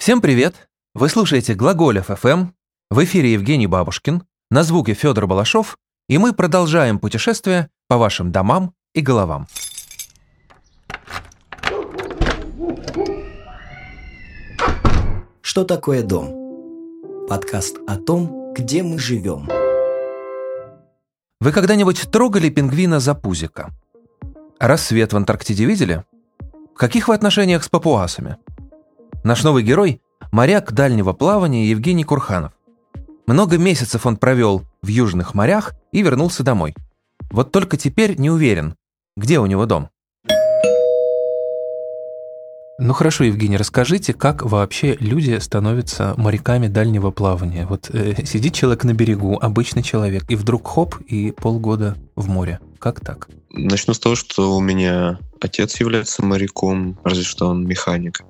Всем привет! Вы слушаете Глаголев ФМ, в эфире Евгений Бабушкин, на звуке Федор Балашов, и мы продолжаем путешествие по вашим домам и головам. Что такое дом? Подкаст о том, где мы живем. Вы когда-нибудь трогали пингвина за пузико? Рассвет в Антарктиде видели? В каких вы отношениях с папуасами? Наш новый герой – моряк дальнего плавания Евгений Курханов. Много месяцев он провел в южных морях и вернулся домой. Вот только теперь не уверен, где у него дом. Ну хорошо, Евгений, расскажите, как вообще люди становятся моряками дальнего плавания? Вот э, сидит человек на берегу, обычный человек, и вдруг хоп, и полгода в море. Как так? Начну с того, что у меня отец является моряком, разве что он механик.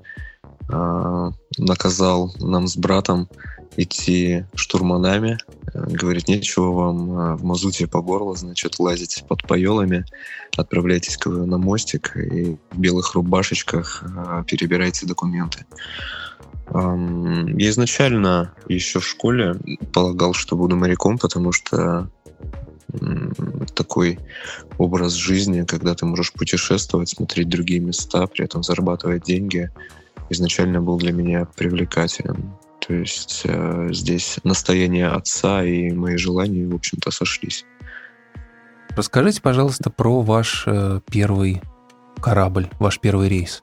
А, наказал нам с братом идти штурманами. Говорит, нечего вам а, в мазуте по горло, значит, лазить под поелами. Отправляйтесь на мостик и в белых рубашечках а, перебирайте документы. Я изначально еще в школе полагал, что буду моряком, потому что такой образ жизни, когда ты можешь путешествовать, смотреть другие места, при этом зарабатывать деньги, изначально был для меня привлекателен. То есть э, здесь настояние отца и мои желания, в общем-то, сошлись. Расскажите, пожалуйста, про ваш э, первый корабль, ваш первый рейс.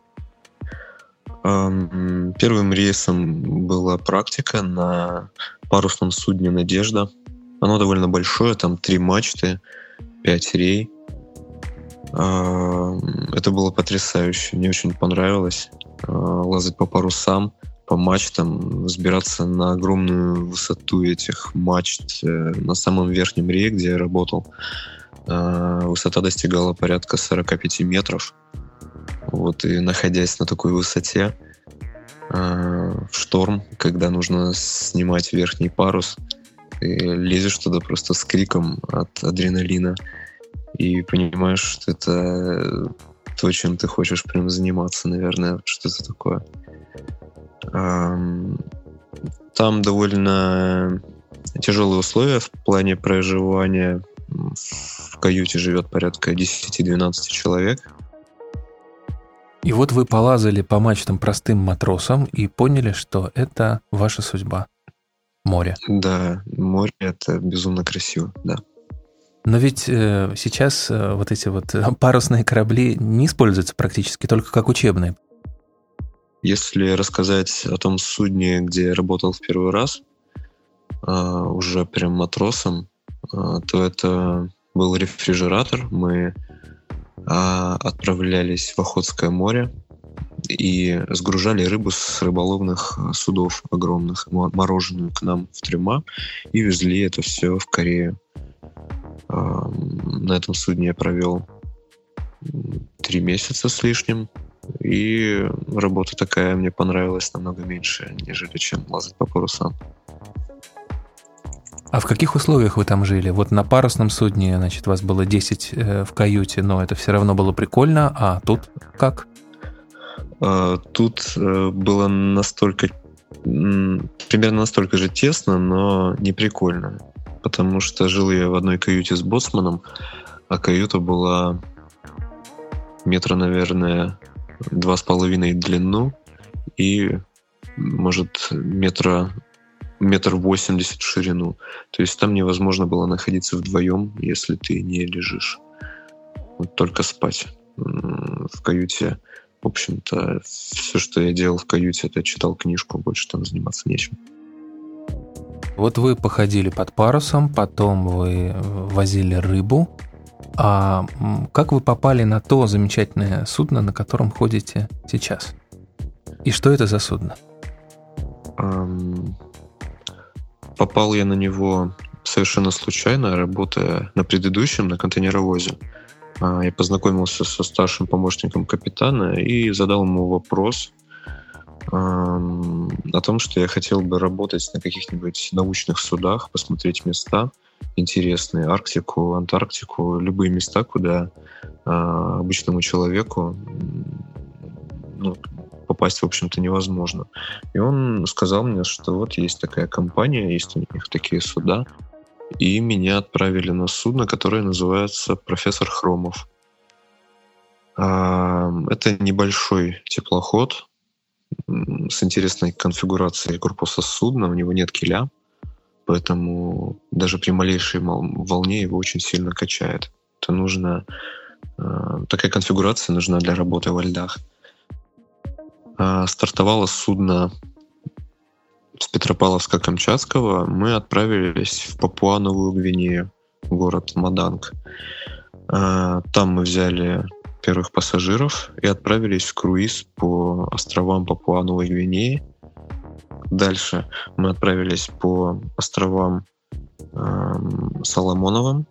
Эм, первым рейсом была практика на парусном судне «Надежда». Оно довольно большое, там три мачты, пять рей. Это было потрясающе, мне очень понравилось. Э, лазать по парусам, по мачтам, взбираться на огромную высоту этих мачт э, на самом верхнем рее, где я работал. Э, высота достигала порядка 45 метров. Вот, и находясь на такой высоте, в шторм, когда нужно снимать верхний парус, ты лезешь туда просто с криком от адреналина и понимаешь, что это то, чем ты хочешь прям заниматься, наверное, что-то такое. Там довольно тяжелые условия в плане проживания. В каюте живет порядка 10-12 человек. И вот вы полазали по мачтам простым матросам и поняли, что это ваша судьба. Море. Да, море — это безумно красиво, да. Но ведь э, сейчас э, вот эти вот э, парусные корабли не используются практически только как учебные. Если рассказать о том судне, где я работал в первый раз, э, уже прям матросом, э, то это был рефрижератор. Мы э, отправлялись в Охотское море и сгружали рыбу с рыболовных судов огромных, мороженую к нам в трюма, и везли это все в Корею. На этом судне я провел три месяца с лишним. И работа такая мне понравилась намного меньше, нежели чем лазать по парусам. А в каких условиях вы там жили? Вот на парусном судне, значит, вас было 10 э, в каюте, но это все равно было прикольно, а тут как? А, тут э, было настолько, примерно настолько же тесно, но не прикольно потому что жил я в одной каюте с боцманом, а каюта была метра, наверное, два с половиной длину и, может, метра метр восемьдесят в ширину. То есть там невозможно было находиться вдвоем, если ты не лежишь. Вот только спать. В каюте, в общем-то, все, что я делал в каюте, это читал книжку, больше там заниматься нечем. Вот вы походили под парусом, потом вы возили рыбу. А как вы попали на то замечательное судно, на котором ходите сейчас? И что это за судно? попал я на него совершенно случайно, работая на предыдущем, на контейнеровозе. А, я познакомился со старшим помощником капитана и задал ему вопрос, о том, что я хотел бы работать на каких-нибудь научных судах, посмотреть места интересные, Арктику, Антарктику, любые места, куда э, обычному человеку ну, попасть, в общем-то, невозможно. И он сказал мне, что вот есть такая компания, есть у них такие суда, и меня отправили на судно, которое называется «Профессор Хромов». А, это небольшой теплоход с интересной конфигурацией корпуса судна, у него нет киля, поэтому даже при малейшей волне его очень сильно качает. Это нужно... А, такая конфигурация нужна для работы во льдах. А, стартовало судно с Петропавловска-Камчатского. Мы отправились в Папуановую Гвинею, город Маданг. А, там мы взяли первых пассажиров и отправились в круиз по островам Папуановой Гвинеи. Дальше мы отправились по островам э, Соломоновым,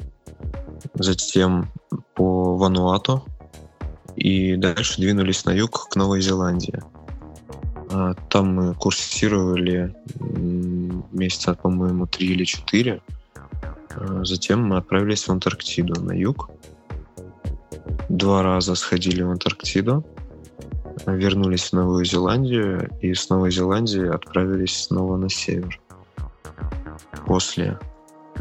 затем по Вануату и дальше двинулись на юг к Новой Зеландии. А, там мы курсировали месяца, по-моему, три или четыре. А, затем мы отправились в Антарктиду на юг. Два раза сходили в Антарктиду, вернулись в Новую Зеландию и с Новой Зеландии отправились снова на север. После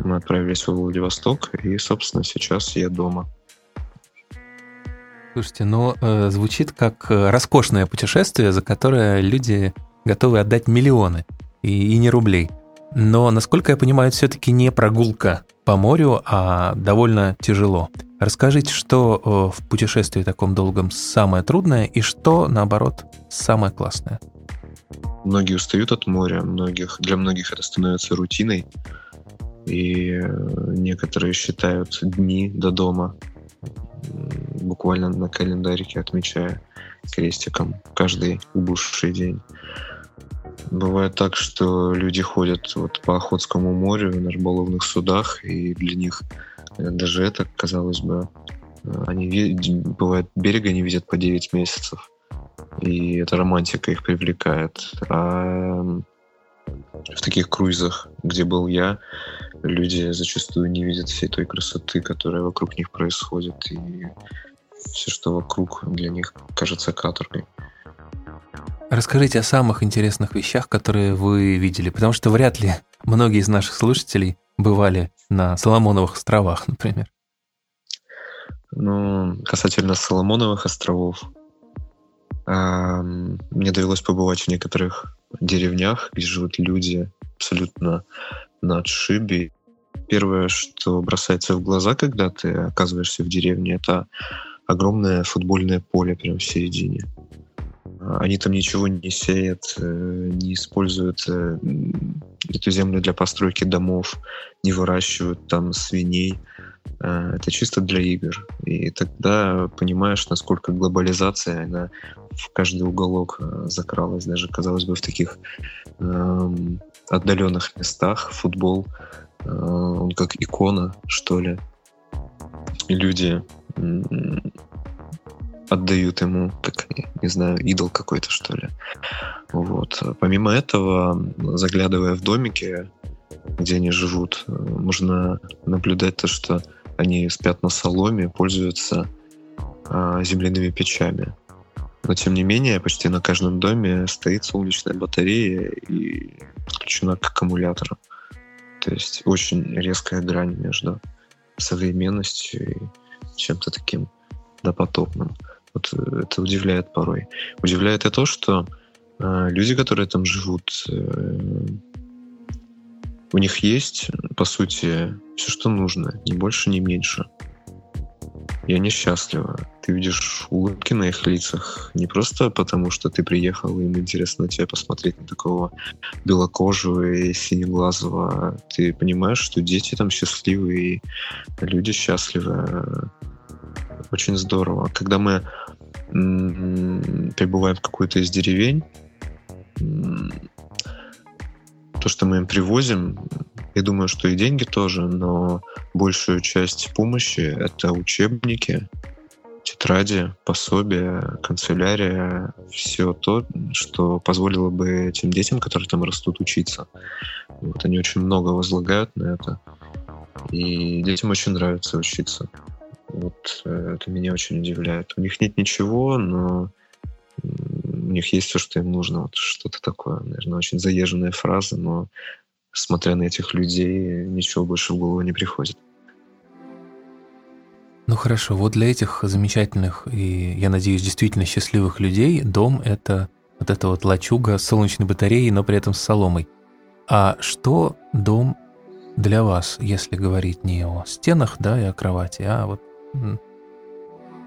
мы отправились в Владивосток, и, собственно, сейчас я дома. Слушайте, ну, э, звучит как э, роскошное путешествие, за которое люди готовы отдать миллионы, и, и не рублей. Но, насколько я понимаю, это все-таки не прогулка по морю, а довольно тяжело. Расскажите, что э, в путешествии таком долгом самое трудное и что, наоборот, самое классное? Многие устают от моря, многих, для многих это становится рутиной, и э, некоторые считают дни до дома буквально на календарике отмечая крестиком каждый убывший день. Бывает так, что люди ходят вот по Охотскому морю на рыболовных судах, и для них даже это, казалось бы, они бывает берега не видят по 9 месяцев. И эта романтика их привлекает. А в таких круизах, где был я, люди зачастую не видят всей той красоты, которая вокруг них происходит, и все, что вокруг для них кажется каторгой. Расскажите о самых интересных вещах, которые вы видели, потому что вряд ли многие из наших слушателей бывали на Соломоновых островах, например. Ну, касательно Соломоновых островов, мне довелось побывать в некоторых деревнях, где живут люди абсолютно на отшибе. Первое, что бросается в глаза, когда ты оказываешься в деревне, это огромное футбольное поле прямо в середине. Они там ничего не сеют, э, не используют э, эту землю для постройки домов, не выращивают там свиней. Э, это чисто для игр. И тогда понимаешь, насколько глобализация, она в каждый уголок закралась. Даже, казалось бы, в таких эм, отдаленных местах футбол, он как икона, что ли. И люди отдают ему, как, не знаю, идол какой-то, что ли. Вот. Помимо этого, заглядывая в домики, где они живут, можно наблюдать то, что они спят на соломе, пользуются а, земляными печами. Но тем не менее, почти на каждом доме стоит солнечная батарея и подключена к аккумулятору. То есть очень резкая грань между современностью и чем-то таким допотопным. Вот э, это удивляет порой. Удивляет и то, что э, люди, которые там живут, э, у них есть, по сути, все, что нужно, ни больше, ни меньше. И они счастливы. Ты видишь улыбки на их лицах не просто потому, что ты приехал, им интересно на тебя посмотреть, на такого белокожего и синеглазого. Ты понимаешь, что дети там счастливые, и люди счастливы. Очень здорово. Когда мы прибываем в какую-то из деревень, то, что мы им привозим, я думаю, что и деньги тоже, но большую часть помощи — это учебники, тетради, пособия, канцелярия, все то, что позволило бы этим детям, которые там растут, учиться. Вот они очень много возлагают на это. И детям очень нравится учиться. Вот э, это меня очень удивляет. У них нет ничего, но у них есть все, что им нужно. Вот что-то такое, наверное, очень заезженная фраза, но смотря на этих людей, ничего больше в голову не приходит. Ну хорошо, вот для этих замечательных и, я надеюсь, действительно счастливых людей дом — это вот эта вот лачуга с солнечной батареей, но при этом с соломой. А что дом для вас, если говорить не о стенах, да, и о кровати, а вот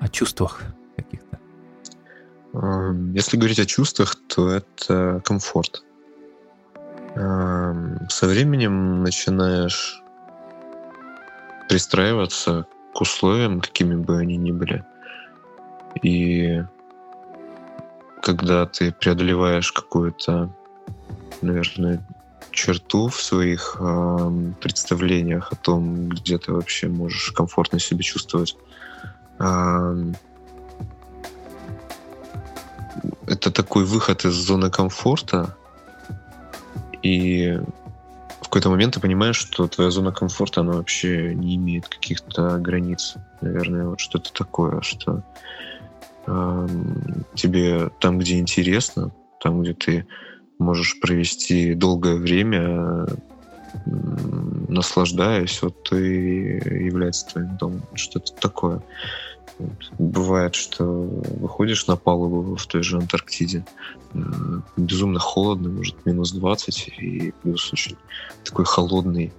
о чувствах каких-то? Эм, если говорить о чувствах, то это комфорт. Эм, со временем начинаешь пристраиваться к условиям, какими бы они ни были. И когда ты преодолеваешь какую-то, наверное, черту в своих э, представлениях о том, где ты вообще можешь комфортно себя чувствовать, э, это такой выход из зоны комфорта, и в какой-то момент ты понимаешь, что твоя зона комфорта, она вообще не имеет каких-то границ. Наверное, вот что-то такое, что э, тебе там, где интересно, там, где ты можешь провести долгое время, наслаждаясь, вот и является твоим домом. Что-то такое. Бывает, что выходишь на палубу в той же Антарктиде, э, безумно холодно, может, минус 20, и плюс очень такой холодный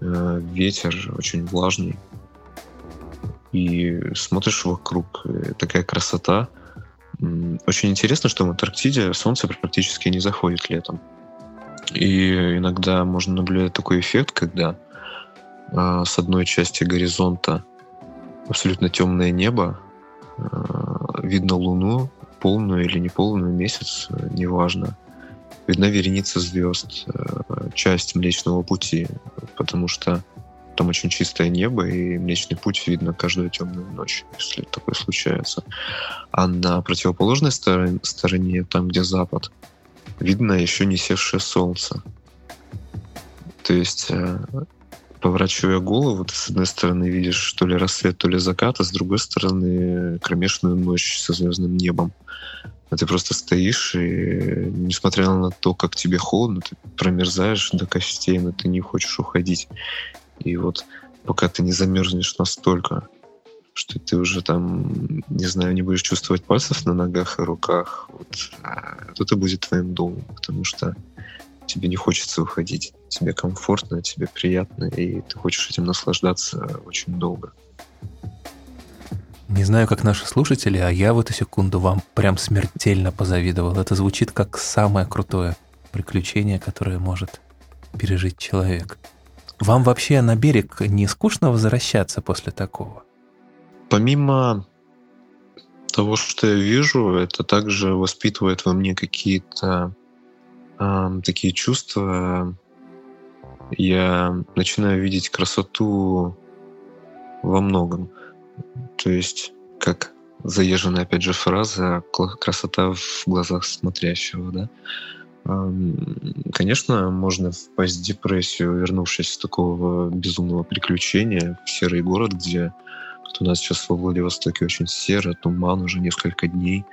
э, ветер, очень влажный. И смотришь вокруг, такая красота. Очень интересно, что в Антарктиде солнце практически не заходит летом. И иногда можно наблюдать такой эффект, когда с одной части горизонта абсолютно темное небо, э, видно Луну, полную или неполную, месяц, э, неважно. Видна вереница звезд, э, часть Млечного Пути, потому что там очень чистое небо, и Млечный Путь видно каждую темную ночь, если такое случается. А на противоположной стороне, там, где запад, видно еще не севшее солнце. То есть поворачивая голову, ты с одной стороны видишь то ли рассвет, то ли закат, а с другой стороны кромешную ночь со звездным небом. А ты просто стоишь, и несмотря на то, как тебе холодно, ты промерзаешь до костей, но ты не хочешь уходить. И вот пока ты не замерзнешь настолько, что ты уже там, не знаю, не будешь чувствовать пальцев на ногах и руках, вот, а, это будет твоим домом, потому что тебе не хочется уходить. Тебе комфортно, тебе приятно, и ты хочешь этим наслаждаться очень долго. Не знаю, как наши слушатели, а я в эту секунду вам прям смертельно позавидовал. Это звучит как самое крутое приключение, которое может пережить человек. Вам вообще на берег не скучно возвращаться после такого? Помимо того, что я вижу, это также воспитывает во мне какие-то такие чувства, я начинаю видеть красоту во многом. То есть, как заезженная, опять же, фраза «красота в глазах смотрящего», да? Конечно, можно в депрессию, вернувшись с такого безумного приключения в серый город, где вот у нас сейчас во Владивостоке очень серо, туман уже несколько дней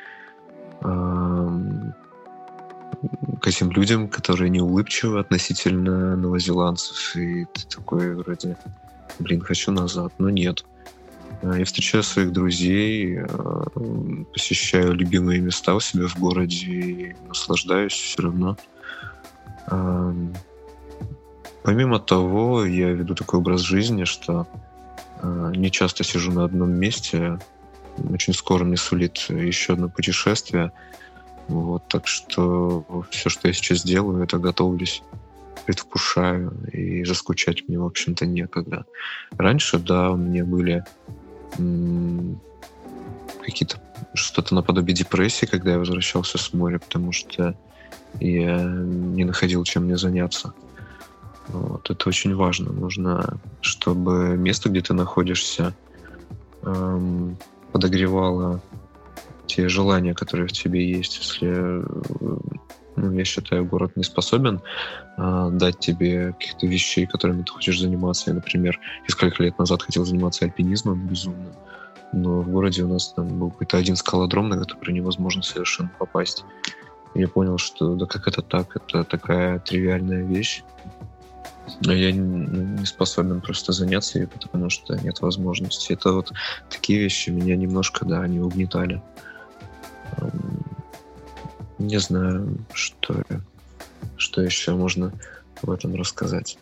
к этим людям, которые не улыбчивы относительно новозеландцев, и ты такой вроде, блин, хочу назад, но нет. А, я встречаю своих друзей, а, посещаю любимые места у себя в городе и наслаждаюсь все равно. А, помимо того, я веду такой образ жизни, что не часто сижу на одном месте. Очень скоро мне сулит еще одно путешествие. Вот, так что все, что я сейчас делаю, это готовлюсь, предвкушаю, и заскучать мне, в общем-то, некогда. Раньше, да, у меня были какие-то что-то наподобие депрессии, когда я возвращался с моря, потому что я не находил чем мне заняться. Вот, это очень важно. Нужно, чтобы место, где ты находишься, эм, подогревало те желания, которые в тебе есть. Если, ну, я считаю, город не способен э, дать тебе каких-то вещей, которыми ты хочешь заниматься. Я, например, несколько лет назад хотел заниматься альпинизмом безумно. но в городе у нас там был какой-то один скалодром, на который невозможно совершенно попасть. Я понял, что да как это так, это такая тривиальная вещь. Но я не способен просто заняться ей, потому что нет возможности. Это вот такие вещи меня немножко, да, они угнетали. Не знаю, что, что еще можно в этом рассказать.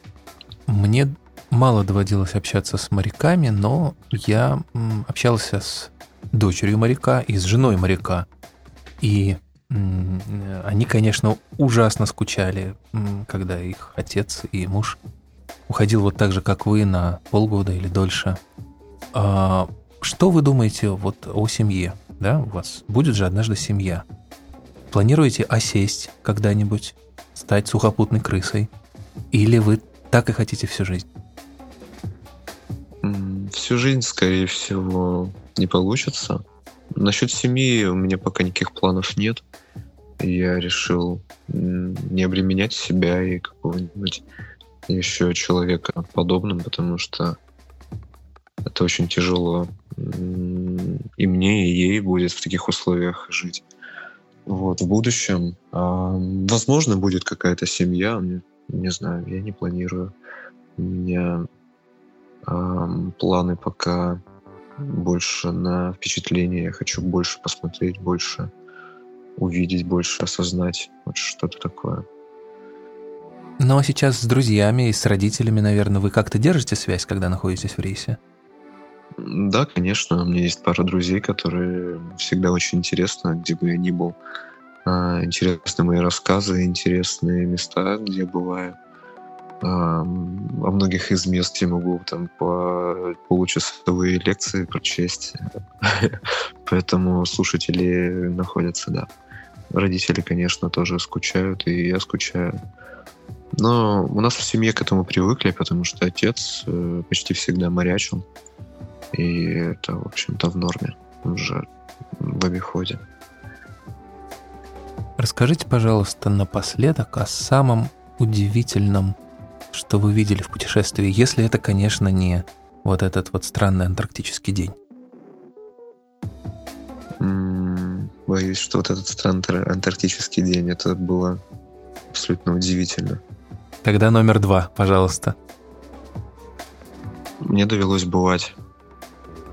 Мне мало доводилось общаться с моряками, но я общался с дочерью моряка и с женой моряка. И они, конечно, ужасно скучали, когда их отец и муж уходил вот так же, как вы, на полгода или дольше. А что вы думаете вот о семье? Да, у вас будет же однажды семья. Планируете осесть когда-нибудь, стать сухопутной крысой? Или вы так и хотите всю жизнь? Всю жизнь, скорее всего, не получится. Насчет семьи у меня пока никаких планов нет. Я решил не обременять себя и какого-нибудь еще человека подобным, потому что это очень тяжело и мне, и ей будет в таких условиях жить. Вот, в будущем, а, возможно, будет какая-то семья, не, не знаю, я не планирую. У меня а, планы пока больше на впечатление, я хочу больше посмотреть, больше увидеть, больше осознать, вот что-то такое. Ну а сейчас с друзьями и с родителями, наверное, вы как-то держите связь, когда находитесь в рейсе? Да, конечно. У меня есть пара друзей, которые всегда очень интересно, где бы я ни был. А, интересны мои рассказы, интересные места, где я бываю. А, о многих из мест я могу там по получасовые лекции прочесть. Поэтому слушатели находятся, да. Родители, конечно, тоже скучают, и я скучаю. Но у нас в семье к этому привыкли, потому что отец э, почти всегда морячил. И это, в общем-то, в норме. Уже в обиходе. Расскажите, пожалуйста, напоследок о самом удивительном, что вы видели в путешествии, если это, конечно, не вот этот вот странный антарктический день. боюсь, что вот этот странный антарктический день, это было абсолютно удивительно. Тогда номер два, пожалуйста. Мне довелось бывать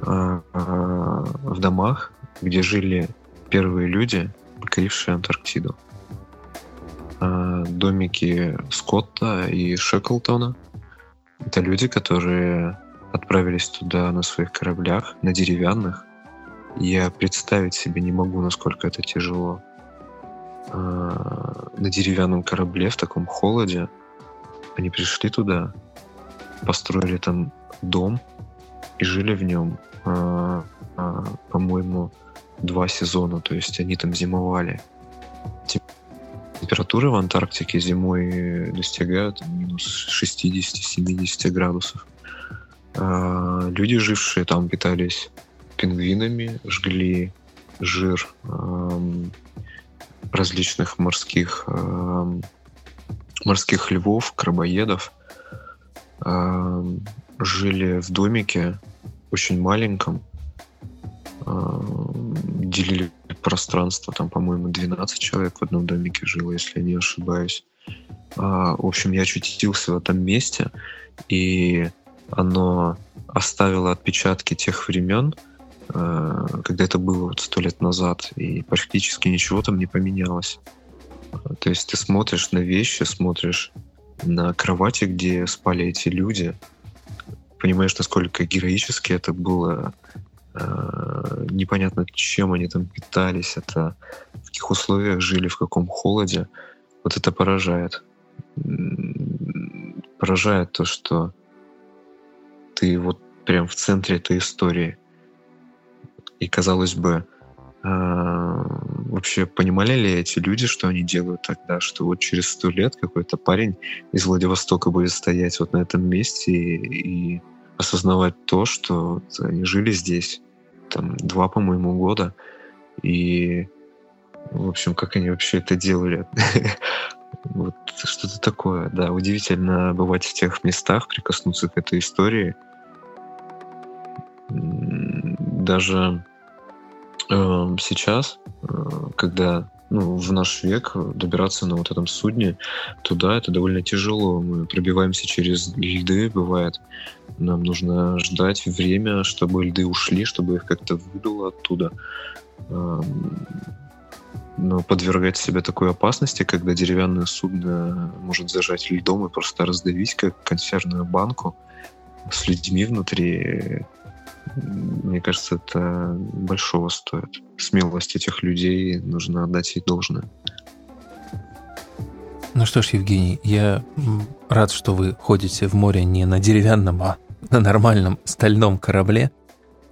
в домах, где жили первые люди, покорившие Антарктиду. Э, домики Скотта и Шеклтона. Это люди, которые отправились туда на своих кораблях, на деревянных. Я представить себе не могу, насколько это тяжело. На деревянном корабле в таком холоде они пришли туда, построили там дом и жили в нем а, а, по-моему, два сезона, то есть они там зимовали. Температуры в Антарктике зимой достигают минус 60-70 градусов. А, люди, жившие там, питались пингвинами, жгли жир различных морских морских львов, крабоедов, жили в домике очень маленьком. А, делили пространство, там, по-моему, 12 человек в одном домике жило, если я не ошибаюсь. А, в общем, я очутился в этом месте, и оно оставило отпечатки тех времен, а, когда это было вот сто лет назад, и практически ничего там не поменялось. То есть ты смотришь на вещи, смотришь на кровати, где спали эти люди, понимаешь, насколько героически это было. Э, непонятно, чем они там питались, это в каких условиях жили, в каком холоде. Вот это поражает. Поражает то, что ты вот прям в центре этой истории. И казалось бы, э, вообще понимали ли эти люди, что они делают тогда, что вот через сто лет какой-то парень из Владивостока будет стоять вот на этом месте и, и осознавать то, что они жили здесь там два, по-моему, года, и, в общем, как они вообще это делали. Вот что-то такое, да, удивительно бывать в тех местах, прикоснуться к этой истории. даже сейчас, э, когда ну, в наш век добираться на вот этом судне туда это довольно тяжело. Мы пробиваемся через льды, бывает. Нам нужно ждать время, чтобы льды ушли, чтобы их как-то выбило оттуда. Но подвергать себя такой опасности, когда деревянное судно может зажать льдом и просто раздавить, как консервную банку с людьми внутри, мне кажется, это большого стоит. Смелость этих людей нужно отдать ей должное. Ну что ж, Евгений, я рад, что вы ходите в море не на деревянном, а на нормальном стальном корабле.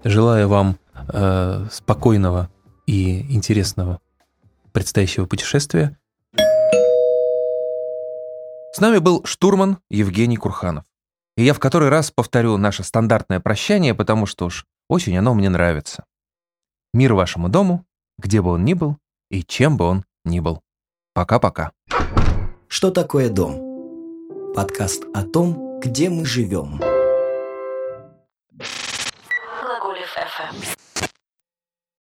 Желаю вам э, спокойного и интересного предстоящего путешествия. С нами был штурман Евгений Курханов. И я в который раз повторю наше стандартное прощание, потому что уж очень оно мне нравится. Мир вашему дому, где бы он ни был и чем бы он ни был. Пока-пока. Что такое дом? Подкаст о том, где мы живем.